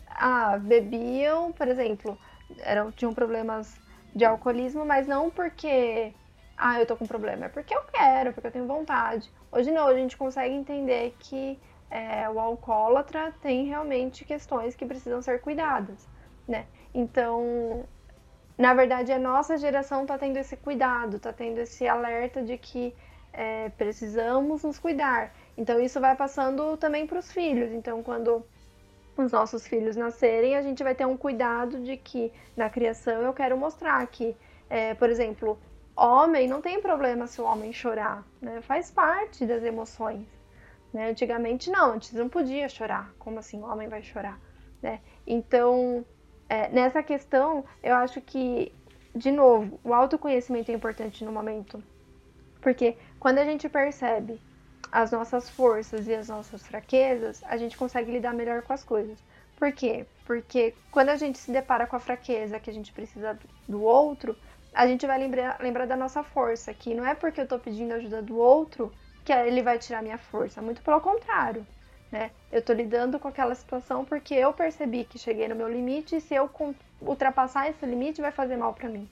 ah, bebiam, por exemplo, eram, tinham problemas de alcoolismo, mas não porque ah, eu tô com problema, é porque eu quero, porque eu tenho vontade. Hoje não, a gente consegue entender que é, o alcoólatra tem realmente questões que precisam ser cuidadas, né? Então, na verdade, a nossa geração está tendo esse cuidado, está tendo esse alerta de que é, precisamos nos cuidar. Então, isso vai passando também para os filhos. Então, quando os nossos filhos nascerem, a gente vai ter um cuidado de que na criação eu quero mostrar que, é, por exemplo, homem não tem problema se o homem chorar, né? faz parte das emoções. Né? Antigamente não, antes não podia chorar. Como assim o homem vai chorar? Né? Então é, nessa questão, eu acho que, de novo, o autoconhecimento é importante no momento. Porque quando a gente percebe as nossas forças e as nossas fraquezas, a gente consegue lidar melhor com as coisas. Por quê? Porque quando a gente se depara com a fraqueza que a gente precisa do outro, a gente vai lembrar, lembrar da nossa força, que não é porque eu estou pedindo ajuda do outro que ele vai tirar minha força, muito pelo contrário. Né? Eu estou lidando com aquela situação porque eu percebi que cheguei no meu limite e se eu ultrapassar esse limite vai fazer mal para mim.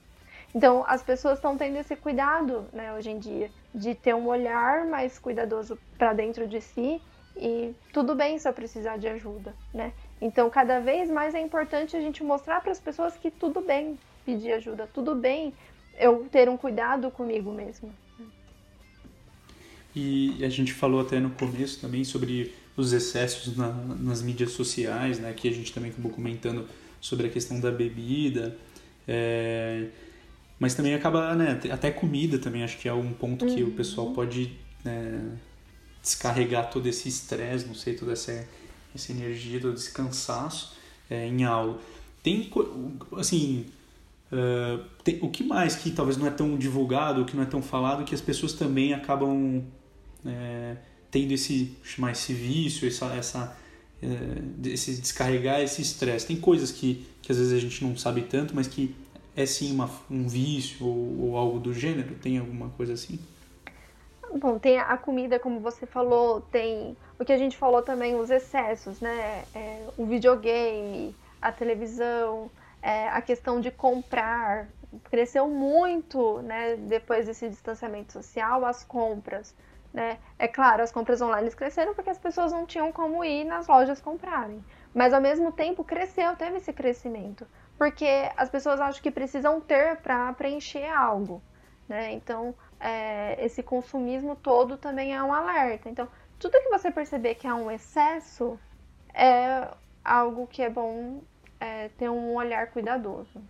Então, as pessoas estão tendo esse cuidado, né, hoje em dia, de ter um olhar mais cuidadoso para dentro de si e tudo bem se eu precisar de ajuda, né? Então, cada vez mais é importante a gente mostrar para as pessoas que tudo bem pedir ajuda, tudo bem eu ter um cuidado comigo mesmo. E a gente falou até no começo também sobre os excessos na, nas mídias sociais, né? Que a gente também acabou comentando sobre a questão da bebida. É, mas também acaba, né? Até comida também acho que é um ponto que uhum. o pessoal pode né, descarregar todo esse estresse, não sei, toda essa, essa energia, todo esse cansaço é, em algo. Tem, assim, uh, tem, o que mais que talvez não é tão divulgado, o que não é tão falado, que as pessoas também acabam é, tendo esse, chamar esse vício, essa, essa, é, esse descarregar esse estresse. Tem coisas que, que às vezes a gente não sabe tanto, mas que é sim uma, um vício ou, ou algo do gênero? Tem alguma coisa assim? Bom, tem a comida, como você falou, tem o que a gente falou também, os excessos, né? É, o videogame, a televisão, é, a questão de comprar. Cresceu muito, né? Depois desse distanciamento social, as compras. Né? É claro, as compras online cresceram porque as pessoas não tinham como ir nas lojas comprarem. Mas ao mesmo tempo cresceu, teve esse crescimento. Porque as pessoas acham que precisam ter para preencher algo. Né? Então, é, esse consumismo todo também é um alerta. Então, tudo que você perceber que é um excesso é algo que é bom é, ter um olhar cuidadoso.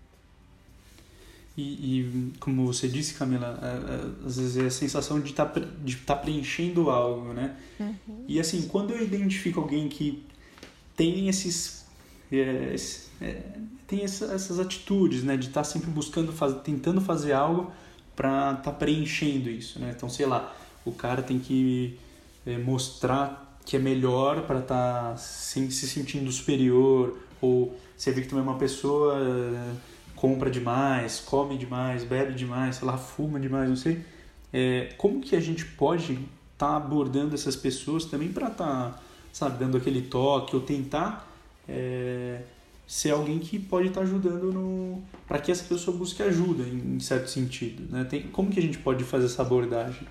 E, e, como você disse, Camila, às vezes é a sensação de estar tá, de tá preenchendo algo, né? Uhum. E assim, quando eu identifico alguém que tem esses é, é, tem essa, essas atitudes, né? De estar tá sempre buscando, faz, tentando fazer algo para estar tá preenchendo isso, né? Então, sei lá, o cara tem que é, mostrar que é melhor para estar tá se, se sentindo superior ou você vê que também uma pessoa é, compra demais, come demais, bebe demais, sei lá, fuma demais, não sei. É, como que a gente pode estar tá abordando essas pessoas também para estar, tá, sabe, dando aquele toque ou tentar é, ser alguém que pode estar tá ajudando no para que essa pessoa busque ajuda em, certo sentido, né? Tem, como que a gente pode fazer essa abordagem?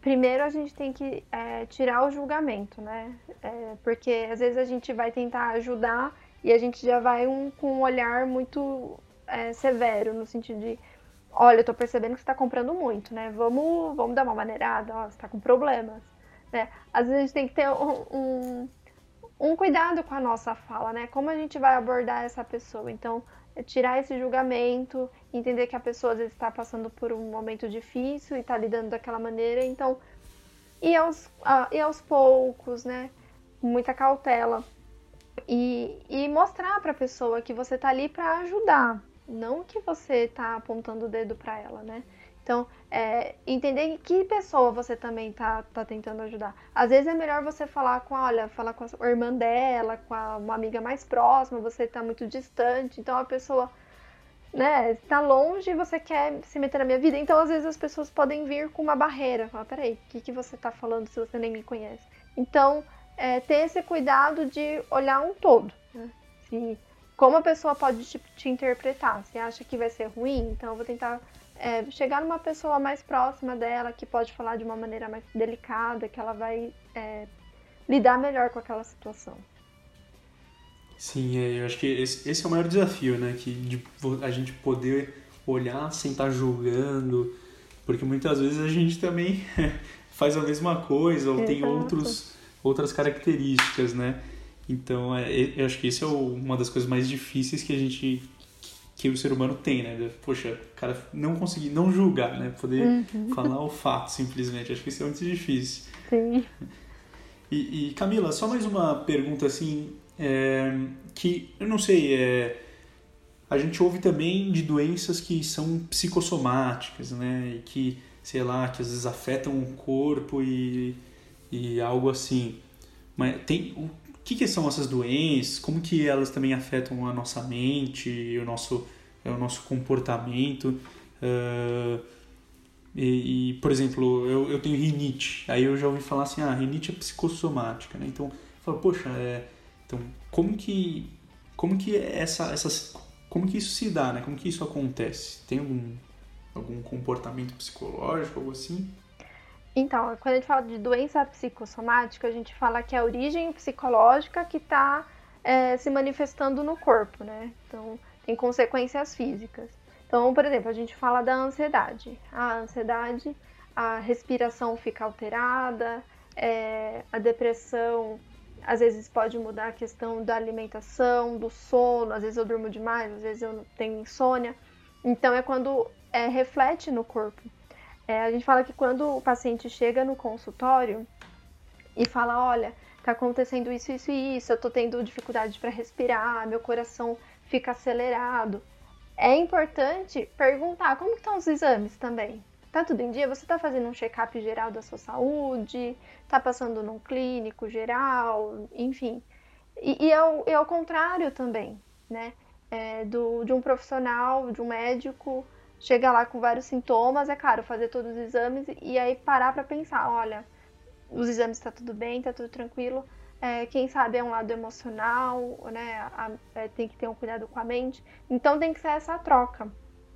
Primeiro a gente tem que é, tirar o julgamento, né? É, porque às vezes a gente vai tentar ajudar e a gente já vai um, com um olhar muito é, severo, no sentido de, olha, eu tô percebendo que você tá comprando muito, né? Vamos, vamos dar uma maneirada, ó, você tá com problemas, né? Às vezes a gente tem que ter um, um, um cuidado com a nossa fala, né? Como a gente vai abordar essa pessoa. Então, é tirar esse julgamento, entender que a pessoa às vezes está passando por um momento difícil e está lidando daquela maneira, então e aos, uh, e aos poucos, né? Muita cautela e, e mostrar para a pessoa que você tá ali para ajudar, não que você tá apontando o dedo para ela, né? Então, é, entender que pessoa você também tá, tá tentando ajudar. Às vezes é melhor você falar com, olha, falar com a irmã dela, com a, uma amiga mais próxima, você tá muito distante, então a pessoa, né, tá longe e você quer se meter na minha vida. Então, às vezes as pessoas podem vir com uma barreira, falar, peraí, o que, que você tá falando se você nem me conhece? Então, é, ter esse cuidado de olhar um todo. Né? Se, como a pessoa pode te, te, interpretar. Se acha que vai ser ruim, então eu vou tentar é, chegar numa pessoa mais próxima dela, que pode falar de uma maneira mais delicada, que ela vai é, lidar melhor com aquela situação. Sim, é, eu acho que esse, esse, é o maior desafio, né? Que de a gente poder olhar sem estar julgando, porque muitas vezes a gente também faz a mesma coisa ou Exato. tem outros outras características, né? Então, é, eu acho que isso é uma das coisas mais difíceis que a gente que o ser humano tem, né? Poxa, o cara não conseguir não julgar, né? Poder uhum. falar o fato simplesmente. Acho que isso é muito difícil. Sim. E, e Camila, só mais uma pergunta assim, é, que eu não sei, é, a gente ouve também de doenças que são psicossomáticas, né? E que, sei lá, que às vezes afetam o corpo e e algo assim. Mas tem o que, que são essas doenças? Como que elas também afetam a nossa mente, o nosso, o nosso comportamento? Uh, e, e, por exemplo, eu, eu tenho rinite. Aí eu já ouvi falar assim, ah, rinite é psicossomática, né? Então, eu falo, poxa, é, então como que como que essa, essas como que isso se dá, né? Como que isso acontece? Tem algum algum comportamento psicológico, algo assim? Então, quando a gente fala de doença psicossomática, a gente fala que é a origem psicológica que está é, se manifestando no corpo, né? Então, tem consequências físicas. Então, por exemplo, a gente fala da ansiedade. A ansiedade, a respiração fica alterada, é, a depressão, às vezes pode mudar a questão da alimentação, do sono, às vezes eu durmo demais, às vezes eu tenho insônia. Então, é quando é, reflete no corpo. É, a gente fala que quando o paciente chega no consultório e fala, olha, tá acontecendo isso, isso e isso, eu tô tendo dificuldade para respirar, meu coração fica acelerado. É importante perguntar como estão os exames também. Tá tudo em dia? Você tá fazendo um check-up geral da sua saúde? Tá passando num clínico geral? Enfim. E, e, ao, e ao contrário também, né? É, do, de um profissional, de um médico chegar lá com vários sintomas, é claro, fazer todos os exames e aí parar para pensar, olha, os exames está tudo bem, está tudo tranquilo. É, quem sabe é um lado emocional, né? A, é, tem que ter um cuidado com a mente. Então tem que ser essa troca.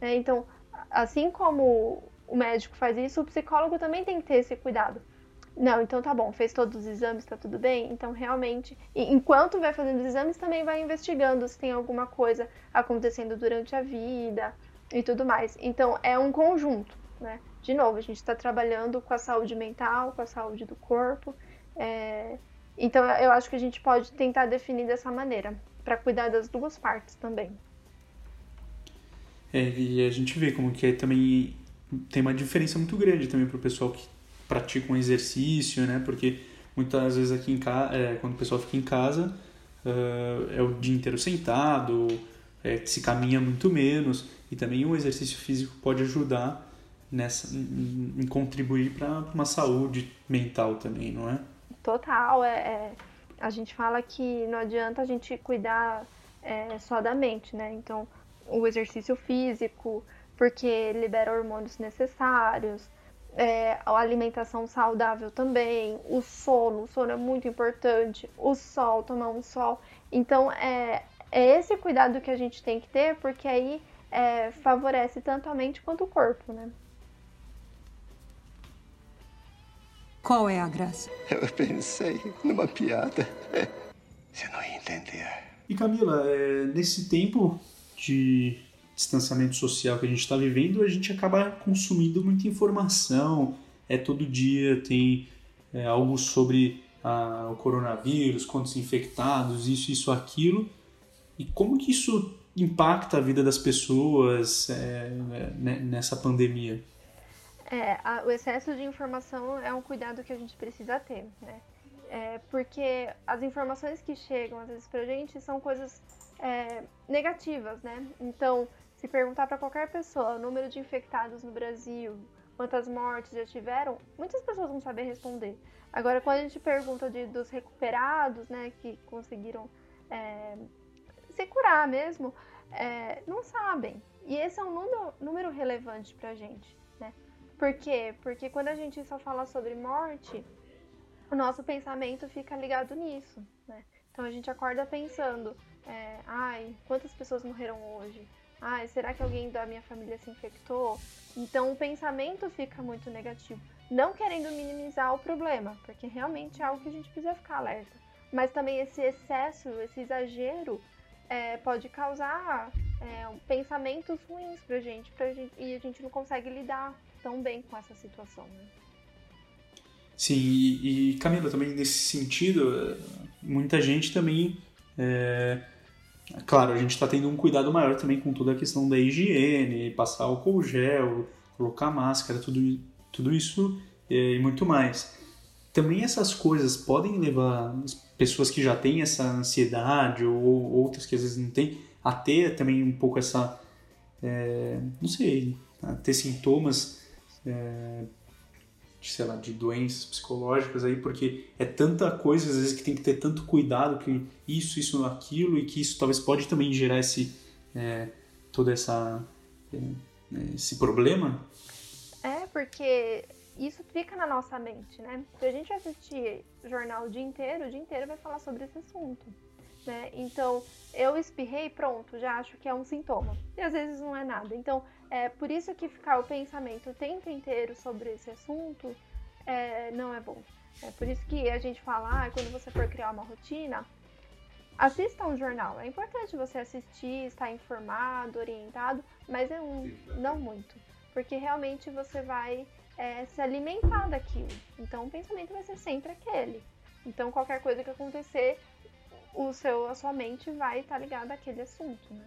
Né? Então, assim como o médico faz isso, o psicólogo também tem que ter esse cuidado. Não, então tá bom, fez todos os exames, tá tudo bem? Então realmente, enquanto vai fazendo os exames, também vai investigando se tem alguma coisa acontecendo durante a vida, e tudo mais. Então é um conjunto, né? De novo, a gente está trabalhando com a saúde mental, com a saúde do corpo. É... Então eu acho que a gente pode tentar definir dessa maneira, para cuidar das duas partes também. É, e a gente vê como que é também tem uma diferença muito grande também para o pessoal que pratica um exercício, né? Porque muitas vezes aqui em casa, é, quando o pessoal fica em casa, uh, é o dia inteiro sentado, é, se caminha muito menos e também o exercício físico pode ajudar nessa em, em contribuir para uma saúde mental também, não é? Total, é, é, a gente fala que não adianta a gente cuidar é, só da mente, né? Então, o exercício físico, porque libera hormônios necessários, é, a alimentação saudável também, o sono, o sono é muito importante, o sol, tomar um sol. Então, é, é esse cuidado que a gente tem que ter, porque aí é, favorece tanto a mente quanto o corpo, né? Qual é a graça? Eu pensei numa piada. Você não ia entender. E Camila, é, nesse tempo de distanciamento social que a gente está vivendo, a gente acaba consumindo muita informação. É todo dia tem é, algo sobre a, o coronavírus, quantos infectados, isso, isso, aquilo. E como que isso impacta a vida das pessoas é, né, nessa pandemia? É, a, o excesso de informação é um cuidado que a gente precisa ter, né? É, porque as informações que chegam às vezes pra gente são coisas é, negativas, né? Então, se perguntar para qualquer pessoa o número de infectados no Brasil, quantas mortes já tiveram, muitas pessoas vão saber responder. Agora, quando a gente pergunta de, dos recuperados, né, que conseguiram é, se curar mesmo, é, não sabem. E esse é um número, número relevante pra gente, né? Por quê? Porque quando a gente só fala sobre morte, o nosso pensamento fica ligado nisso, né? Então a gente acorda pensando, é, ai, quantas pessoas morreram hoje? Ai, será que alguém da minha família se infectou? Então o pensamento fica muito negativo. Não querendo minimizar o problema, porque realmente é algo que a gente precisa ficar alerta. Mas também esse excesso, esse exagero, é, pode causar é, pensamentos ruins pra gente, pra gente, e a gente não consegue lidar tão bem com essa situação. Né? Sim, e, e Camila, também nesse sentido, muita gente também é, Claro, a gente está tendo um cuidado maior também com toda a questão da higiene, passar álcool gel, colocar máscara, tudo, tudo isso e muito mais. Também essas coisas podem levar pessoas que já têm essa ansiedade ou outras que às vezes não têm a ter também um pouco essa, é, não sei, ter sintomas é, de, sei lá, de doenças psicológicas aí, porque é tanta coisa, às vezes, que tem que ter tanto cuidado que isso, isso, aquilo, e que isso talvez pode também gerar esse, é, toda essa, é, esse problema. É, porque isso fica na nossa mente, né? Se a gente assistir jornal o dia inteiro, o dia inteiro vai falar sobre esse assunto. Né? Então, eu espirrei, pronto, já acho que é um sintoma. E às vezes não é nada. Então, é por isso que ficar o pensamento o tempo inteiro sobre esse assunto é, não é bom. É por isso que a gente fala, ah, quando você for criar uma rotina, assista um jornal. É importante você assistir, estar informado, orientado, mas é um, não muito. Porque realmente você vai é, se alimentar daquilo. Então o pensamento vai ser sempre aquele. Então qualquer coisa que acontecer, o seu, a sua mente vai estar ligada àquele assunto, né?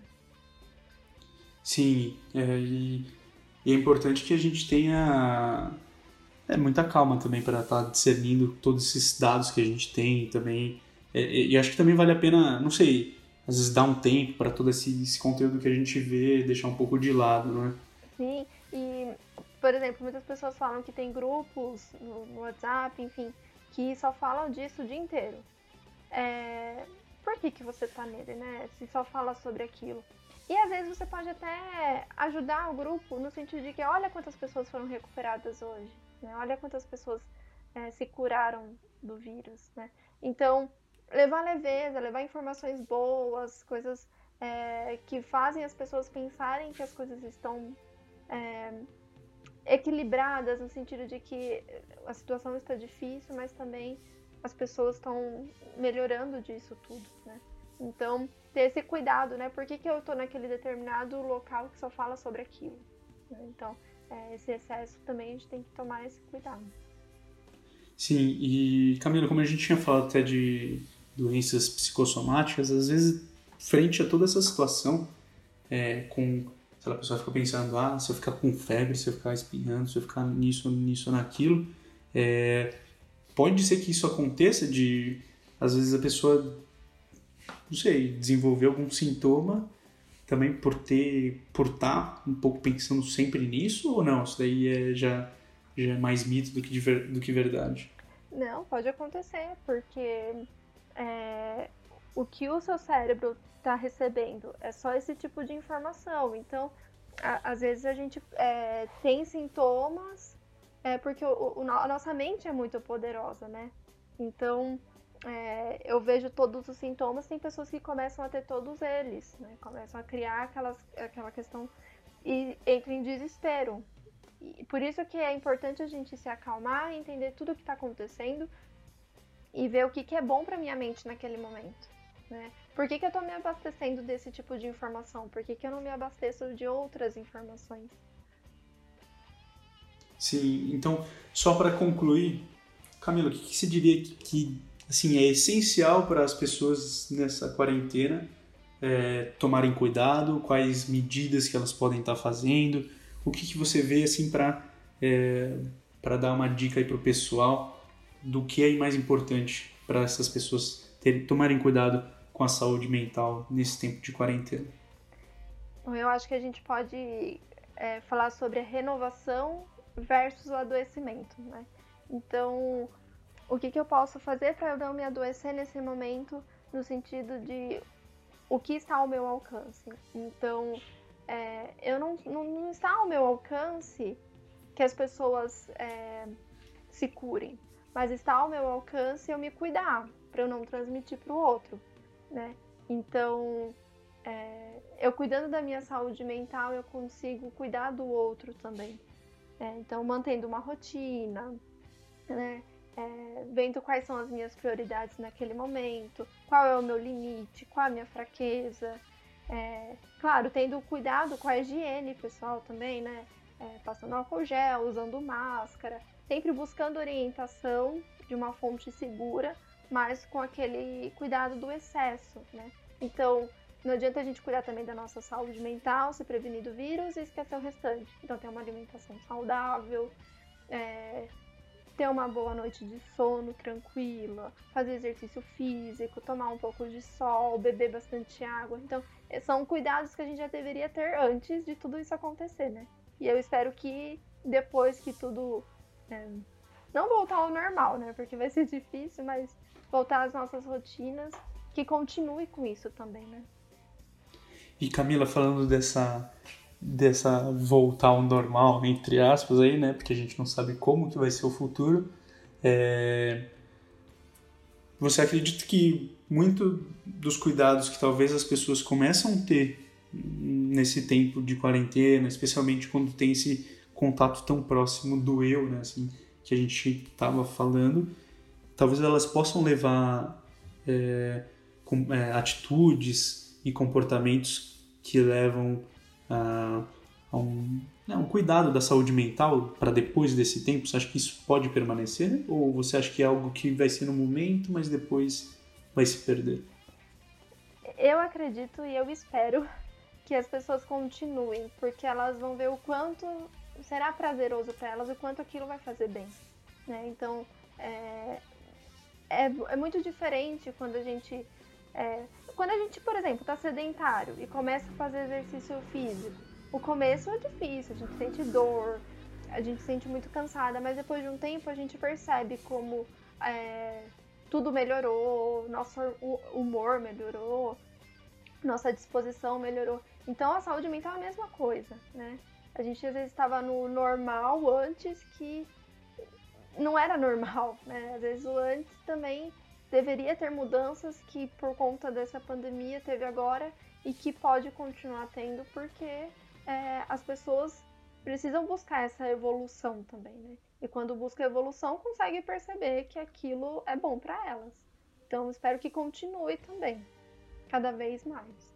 Sim, é, e, e, é importante que a gente tenha é, muita calma também para estar tá discernindo todos esses dados que a gente tem também. É, e acho que também vale a pena, não sei, às vezes dar um tempo para todo esse, esse, conteúdo que a gente vê, deixar um pouco de lado, não é? Sim, por exemplo, muitas pessoas falam que tem grupos no, no WhatsApp, enfim, que só falam disso o dia inteiro. É, por que, que você tá nele, né? Se só fala sobre aquilo. E às vezes você pode até ajudar o grupo no sentido de que olha quantas pessoas foram recuperadas hoje, né? olha quantas pessoas é, se curaram do vírus, né? Então, levar leveza, levar informações boas, coisas é, que fazem as pessoas pensarem que as coisas estão é, equilibradas no sentido de que a situação está difícil, mas também as pessoas estão melhorando disso tudo, né? Então, ter esse cuidado, né? Por que, que eu tô naquele determinado local que só fala sobre aquilo? Né? Então, é, esse excesso também a gente tem que tomar esse cuidado. Sim, e Camila, como a gente tinha falado até de doenças psicossomáticas, às vezes, frente a toda essa situação, é, com se a pessoa fica pensando, ah, se eu ficar com febre, se eu ficar espinhando, se eu ficar nisso, nisso, naquilo, é, pode ser que isso aconteça de, às vezes, a pessoa não sei, desenvolver algum sintoma também por ter, por estar tá um pouco pensando sempre nisso ou não? Isso daí é já, já é mais mito do que, do que verdade? Não, pode acontecer, porque é, o que o seu cérebro está recebendo é só esse tipo de informação. Então, a, às vezes a gente é, tem sintomas é, porque o, o, a nossa mente é muito poderosa, né? Então, é, eu vejo todos os sintomas, tem pessoas que começam a ter todos eles, né? Começam a criar aquelas, aquela questão e entram em desespero. E por isso que é importante a gente se acalmar entender tudo o que está acontecendo e ver o que, que é bom para minha mente naquele momento, né? Por que, que eu estou me abastecendo desse tipo de informação? Por que, que eu não me abasteço de outras informações? Sim, então, só para concluir, Camila, o que, que você diria que, que assim, é essencial para as pessoas nessa quarentena é, tomarem cuidado, quais medidas que elas podem estar fazendo, o que, que você vê assim para é, para dar uma dica para o pessoal do que é mais importante para essas pessoas tomarem cuidado com a saúde mental nesse tempo de quarentena? Eu acho que a gente pode é, falar sobre a renovação versus o adoecimento, né? Então, o que, que eu posso fazer para eu não me adoecer nesse momento, no sentido de o que está ao meu alcance. Então, é, eu não, não, não, está ao meu alcance que as pessoas é, se curem, mas está ao meu alcance eu me cuidar para eu não transmitir para o outro, né? Então, é, eu cuidando da minha saúde mental, eu consigo cuidar do outro também. É, então, mantendo uma rotina, né? é, vendo quais são as minhas prioridades naquele momento, qual é o meu limite, qual a minha fraqueza. É, claro, tendo cuidado com a higiene pessoal também, né? É, passando álcool gel, usando máscara, sempre buscando orientação de uma fonte segura, mas com aquele cuidado do excesso, né? Então, não adianta a gente cuidar também da nossa saúde mental, se prevenir do vírus e esquecer o restante. Então, ter uma alimentação saudável, é, ter uma boa noite de sono tranquila, fazer exercício físico, tomar um pouco de sol, beber bastante água. Então, eh, são cuidados que a gente já deveria ter antes de tudo isso acontecer, né? E eu espero que depois que tudo. É, não voltar ao normal, né? Porque vai ser difícil, mas voltar às nossas rotinas, que continue com isso também, né? E Camila, falando dessa dessa voltar ao normal, entre aspas, aí, né? Porque a gente não sabe como que vai ser o futuro. É... Você acredita que muito dos cuidados que talvez as pessoas começam a ter nesse tempo de quarentena, especialmente quando tem esse contato tão próximo do eu, né? Assim, que a gente estava falando, talvez elas possam levar é, com, é, atitudes e comportamentos que levam a, a um, né, um cuidado da saúde mental para depois desse tempo? Você acha que isso pode permanecer? Ou você acha que é algo que vai ser no momento, mas depois vai se perder? Eu acredito e eu espero que as pessoas continuem, porque elas vão ver o quanto será prazeroso para elas, o quanto aquilo vai fazer bem. Né? Então, é, é, é, muito diferente quando a gente é, quando a gente, por exemplo, está sedentário e começa a fazer exercício físico, o começo é difícil, a gente sente dor, a gente se sente muito cansada, mas depois de um tempo a gente percebe como é, tudo melhorou, nosso humor melhorou, nossa disposição melhorou. Então a saúde mental é a mesma coisa, né? A gente às vezes estava no normal antes que não era normal, né? Às vezes o antes também deveria ter mudanças que por conta dessa pandemia teve agora e que pode continuar tendo porque é, as pessoas precisam buscar essa evolução também, né? E quando busca evolução, consegue perceber que aquilo é bom para elas. Então, espero que continue também, cada vez mais.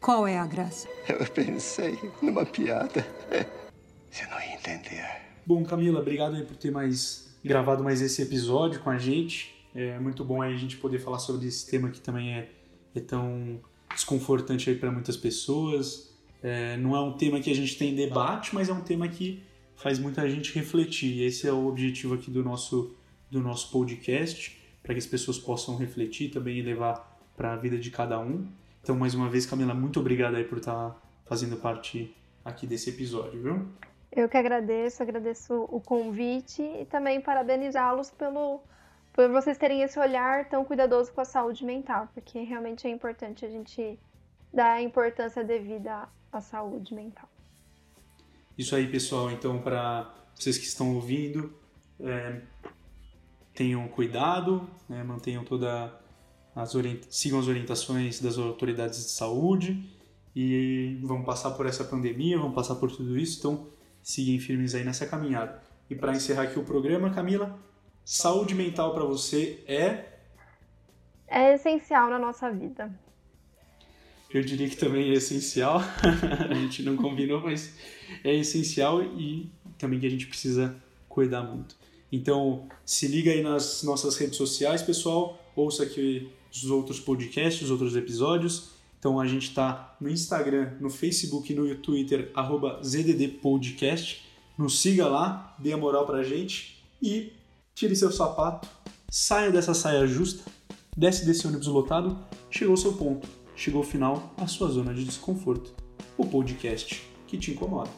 Qual é a graça? Eu pensei numa piada. Você não ia entender. Bom, Camila, obrigado aí por ter mais gravado mais esse episódio com a gente. É muito bom a gente poder falar sobre esse tema que também é, é tão desconfortante aí para muitas pessoas. É, não é um tema que a gente tem debate, mas é um tema que faz muita gente refletir. Esse é o objetivo aqui do nosso, do nosso podcast, para que as pessoas possam refletir também e levar para a vida de cada um. Então, mais uma vez, Camila, muito obrigado aí por estar fazendo parte aqui desse episódio, viu? Eu que agradeço, agradeço o convite e também parabenizá-los pelo por vocês terem esse olhar tão cuidadoso com a saúde mental, porque realmente é importante a gente dar a importância devida à saúde mental. Isso aí, pessoal. Então, para vocês que estão ouvindo, é, tenham cuidado, né, mantenham toda as sigam as orientações das autoridades de saúde e vamos passar por essa pandemia, vamos passar por tudo isso, então sigam firmes aí nessa caminhada. E para encerrar aqui o programa, Camila, saúde mental para você é é essencial na nossa vida. Eu diria que também é essencial. a gente não combinou, mas é essencial e também que a gente precisa cuidar muito. Então, se liga aí nas nossas redes sociais, pessoal. Ouça aqui os outros podcasts, os outros episódios. Então, a gente está no Instagram, no Facebook e no Twitter, arroba ZDDpodcast. Nos siga lá, dê a moral pra gente e tire seu sapato, saia dessa saia justa, desce desse ônibus lotado, chegou seu ponto, chegou ao final, a sua zona de desconforto. O podcast que te incomoda.